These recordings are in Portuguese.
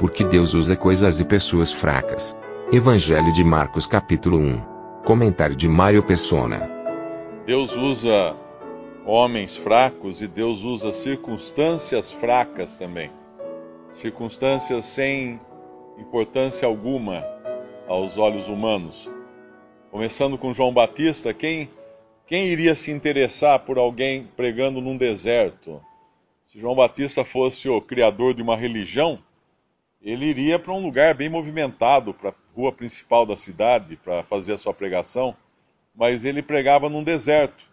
Porque Deus usa coisas e pessoas fracas. Evangelho de Marcos capítulo 1. Comentário de Mário Persona. Deus usa homens fracos e Deus usa circunstâncias fracas também. Circunstâncias sem importância alguma aos olhos humanos. Começando com João Batista, quem, quem iria se interessar por alguém pregando num deserto? Se João Batista fosse o criador de uma religião, ele iria para um lugar bem movimentado, para a rua principal da cidade, para fazer a sua pregação, mas ele pregava num deserto.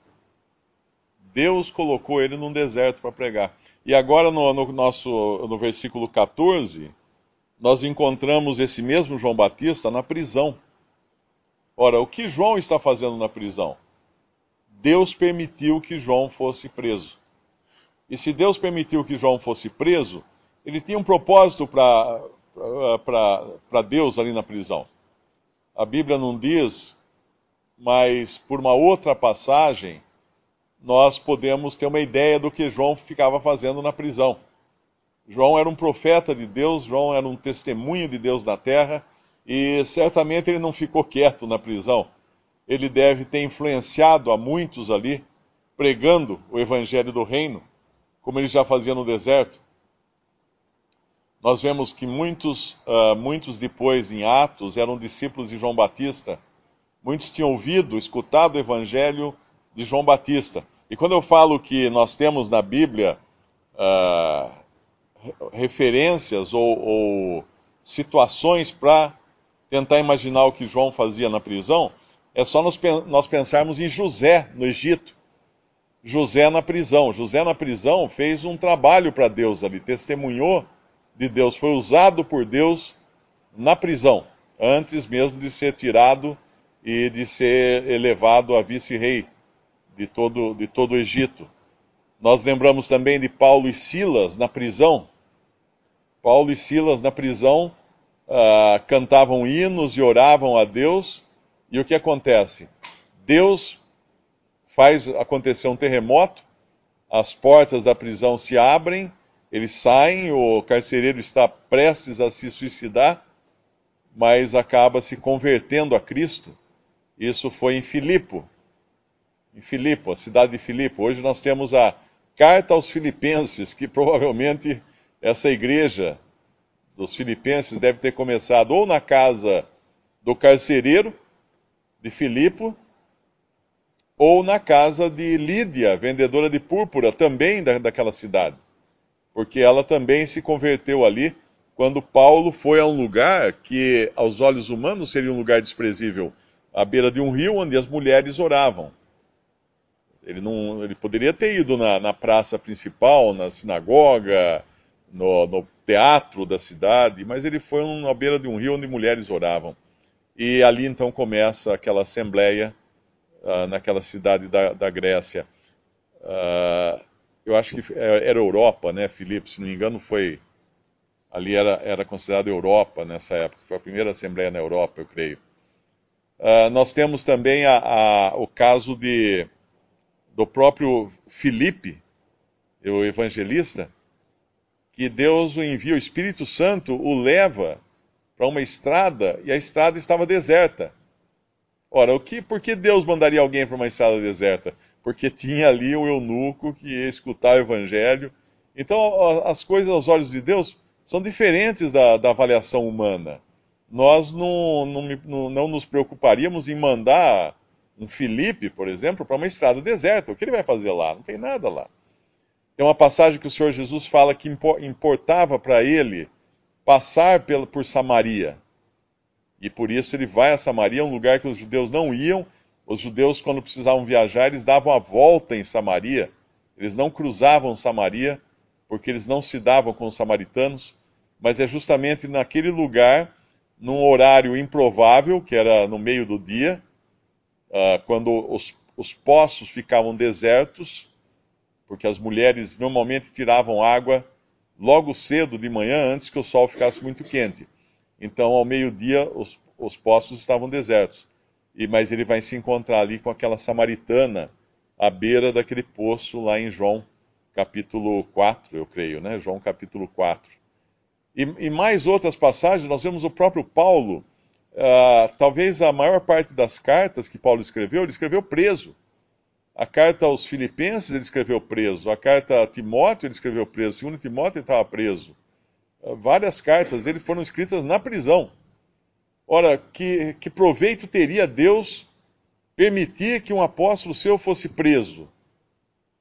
Deus colocou ele num deserto para pregar. E agora no, no, nosso no versículo 14, nós encontramos esse mesmo João Batista na prisão. Ora, o que João está fazendo na prisão? Deus permitiu que João fosse preso. E se Deus permitiu que João fosse preso, ele tinha um propósito para Deus ali na prisão. A Bíblia não diz, mas por uma outra passagem, nós podemos ter uma ideia do que João ficava fazendo na prisão. João era um profeta de Deus, João era um testemunho de Deus na terra, e certamente ele não ficou quieto na prisão. Ele deve ter influenciado a muitos ali, pregando o evangelho do reino, como ele já fazia no deserto. Nós vemos que muitos, uh, muitos depois em Atos eram discípulos de João Batista. Muitos tinham ouvido, escutado o evangelho de João Batista. E quando eu falo que nós temos na Bíblia uh, referências ou, ou situações para tentar imaginar o que João fazia na prisão, é só nós, nós pensarmos em José no Egito. José na prisão. José na prisão fez um trabalho para Deus ali, testemunhou de Deus, foi usado por Deus na prisão, antes mesmo de ser tirado e de ser elevado a vice-rei de todo, de todo o Egito. Nós lembramos também de Paulo e Silas na prisão. Paulo e Silas na prisão uh, cantavam hinos e oravam a Deus. E o que acontece? Deus faz acontecer um terremoto, as portas da prisão se abrem, eles saem, o carcereiro está prestes a se suicidar, mas acaba se convertendo a Cristo. Isso foi em Filipo, em Filipo, a cidade de Filipo. Hoje nós temos a carta aos Filipenses, que provavelmente essa igreja dos Filipenses deve ter começado ou na casa do carcereiro de Filipo, ou na casa de Lídia, vendedora de púrpura, também da, daquela cidade. Porque ela também se converteu ali quando Paulo foi a um lugar que, aos olhos humanos, seria um lugar desprezível à beira de um rio onde as mulheres oravam. Ele, não, ele poderia ter ido na, na praça principal, na sinagoga, no, no, teatro da cidade, mas ele foi à beira de um rio onde mulheres oravam. E ali então começa aquela assembleia uh, naquela cidade da, da Grécia. Uh, eu acho que era Europa, né, Filipe? Se não me engano, foi. Ali era, era considerado Europa nessa época. Foi a primeira assembleia na Europa, eu creio. Uh, nós temos também a, a, o caso de do próprio Filipe, o evangelista, que Deus o envia, o Espírito Santo o leva para uma estrada e a estrada estava deserta. Ora, o que, por que Deus mandaria alguém para uma estrada deserta? Porque tinha ali o eunuco que ia escutar o evangelho. Então, as coisas aos olhos de Deus são diferentes da, da avaliação humana. Nós não, não, não nos preocuparíamos em mandar um Filipe, por exemplo, para uma estrada deserta. O que ele vai fazer lá? Não tem nada lá. Tem uma passagem que o Senhor Jesus fala que importava para ele passar por Samaria. E por isso ele vai a Samaria, um lugar que os judeus não iam. Os judeus, quando precisavam viajar, eles davam a volta em Samaria. Eles não cruzavam Samaria porque eles não se davam com os samaritanos, mas é justamente naquele lugar, num horário improvável, que era no meio do dia, uh, quando os, os poços ficavam desertos, porque as mulheres normalmente tiravam água logo cedo de manhã, antes que o sol ficasse muito quente. Então, ao meio-dia, os, os poços estavam desertos. E, mas ele vai se encontrar ali com aquela samaritana à beira daquele poço lá em João capítulo 4, eu creio, né? João capítulo 4. E, e mais outras passagens, nós vemos o próprio Paulo, uh, talvez a maior parte das cartas que Paulo escreveu, ele escreveu preso. A carta aos Filipenses ele escreveu preso, a carta a Timóteo ele escreveu preso, segundo Timóteo ele estava preso. Uh, várias cartas dele foram escritas na prisão. Ora, que, que proveito teria Deus permitir que um apóstolo seu fosse preso?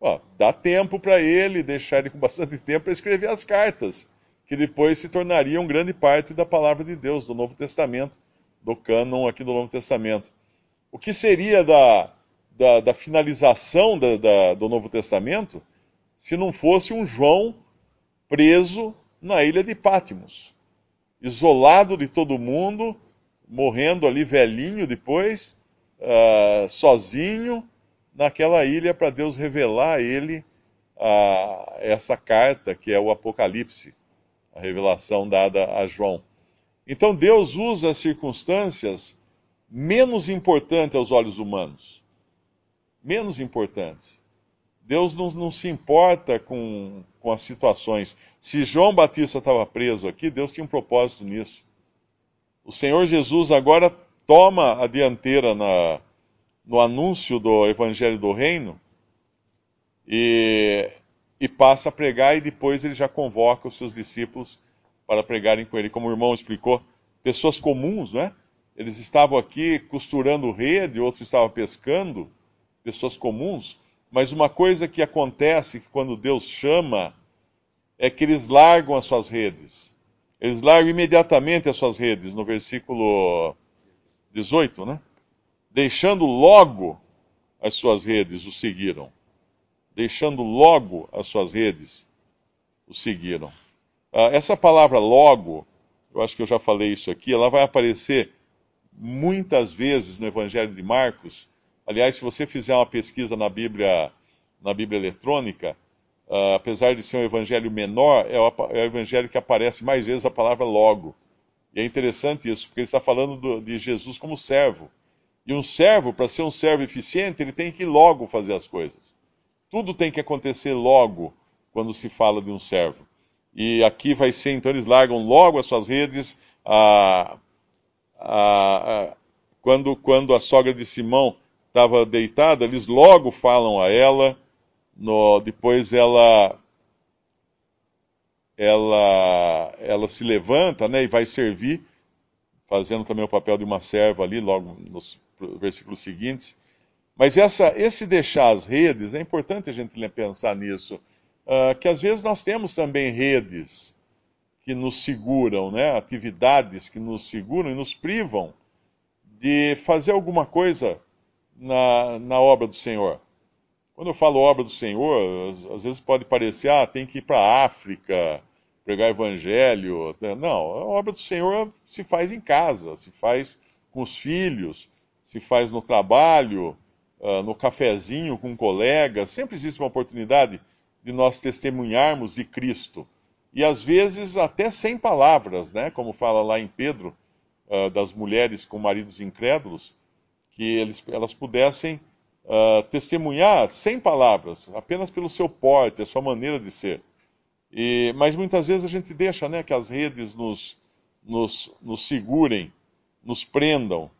Ó, dá tempo para ele, deixar ele com bastante tempo para escrever as cartas, que depois se tornariam grande parte da palavra de Deus, do Novo Testamento, do cânon aqui do Novo Testamento. O que seria da, da, da finalização da, da, do Novo Testamento se não fosse um João preso na ilha de Pátimos, isolado de todo mundo, morrendo ali velhinho depois, uh, sozinho naquela ilha para Deus revelar a ele uh, essa carta que é o Apocalipse, a revelação dada a João. Então Deus usa as circunstâncias menos importantes aos olhos humanos. Menos importantes. Deus não, não se importa com, com as situações. Se João Batista estava preso aqui, Deus tinha um propósito nisso. O Senhor Jesus agora toma a dianteira na, no anúncio do Evangelho do Reino e, e passa a pregar, e depois ele já convoca os seus discípulos para pregarem com ele. Como o irmão explicou, pessoas comuns, né? Eles estavam aqui costurando rede, outros estavam pescando, pessoas comuns. Mas uma coisa que acontece quando Deus chama é que eles largam as suas redes. Eles largam imediatamente as suas redes, no versículo 18, né? Deixando logo as suas redes, o seguiram. Deixando logo as suas redes, o seguiram. Ah, essa palavra logo, eu acho que eu já falei isso aqui, ela vai aparecer muitas vezes no Evangelho de Marcos. Aliás, se você fizer uma pesquisa na Bíblia, na Bíblia eletrônica, uh, apesar de ser um evangelho menor, é o, é o, evangelho que aparece mais vezes a palavra logo. E é interessante isso, porque ele está falando do, de Jesus como servo. E um servo, para ser um servo eficiente, ele tem que logo fazer as coisas. Tudo tem que acontecer logo quando se fala de um servo. E aqui vai ser, então, eles largam logo as suas redes. A, a, a, quando, quando a sogra de Simão estava deitada, eles logo falam a ela no, depois ela ela ela se levanta né, e vai servir, fazendo também o papel de uma serva ali, logo nos versículos seguintes. Mas essa, esse deixar as redes, é importante a gente pensar nisso, uh, que às vezes nós temos também redes que nos seguram, né, atividades que nos seguram e nos privam de fazer alguma coisa na, na obra do Senhor. Quando eu falo obra do Senhor, às, às vezes pode parecer, ah, tem que ir para a África, pregar evangelho. Não, a obra do Senhor se faz em casa, se faz com os filhos, se faz no trabalho, uh, no cafezinho com um colega. Sempre existe uma oportunidade de nós testemunharmos de Cristo. E às vezes até sem palavras, né? como fala lá em Pedro, uh, das mulheres com maridos incrédulos, que eles, elas pudessem uh, testemunhar sem palavras, apenas pelo seu porte, a sua maneira de ser. E, mas muitas vezes a gente deixa né, que as redes nos, nos, nos segurem, nos prendam,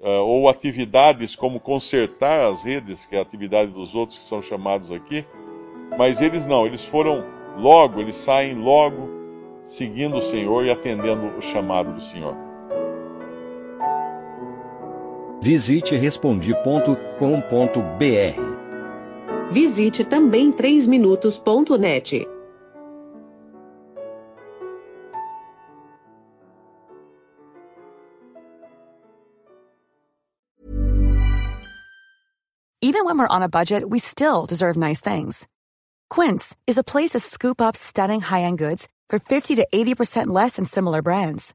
uh, ou atividades como consertar as redes, que é a atividade dos outros que são chamados aqui, mas eles não, eles foram logo, eles saem logo seguindo o Senhor e atendendo o chamado do Senhor. Visite respondi.com.br. Visite também 3minutos.net. Even when we're on a budget, we still deserve nice things. Quince is a place to scoop up stunning high-end goods for 50 to 80% less than similar brands.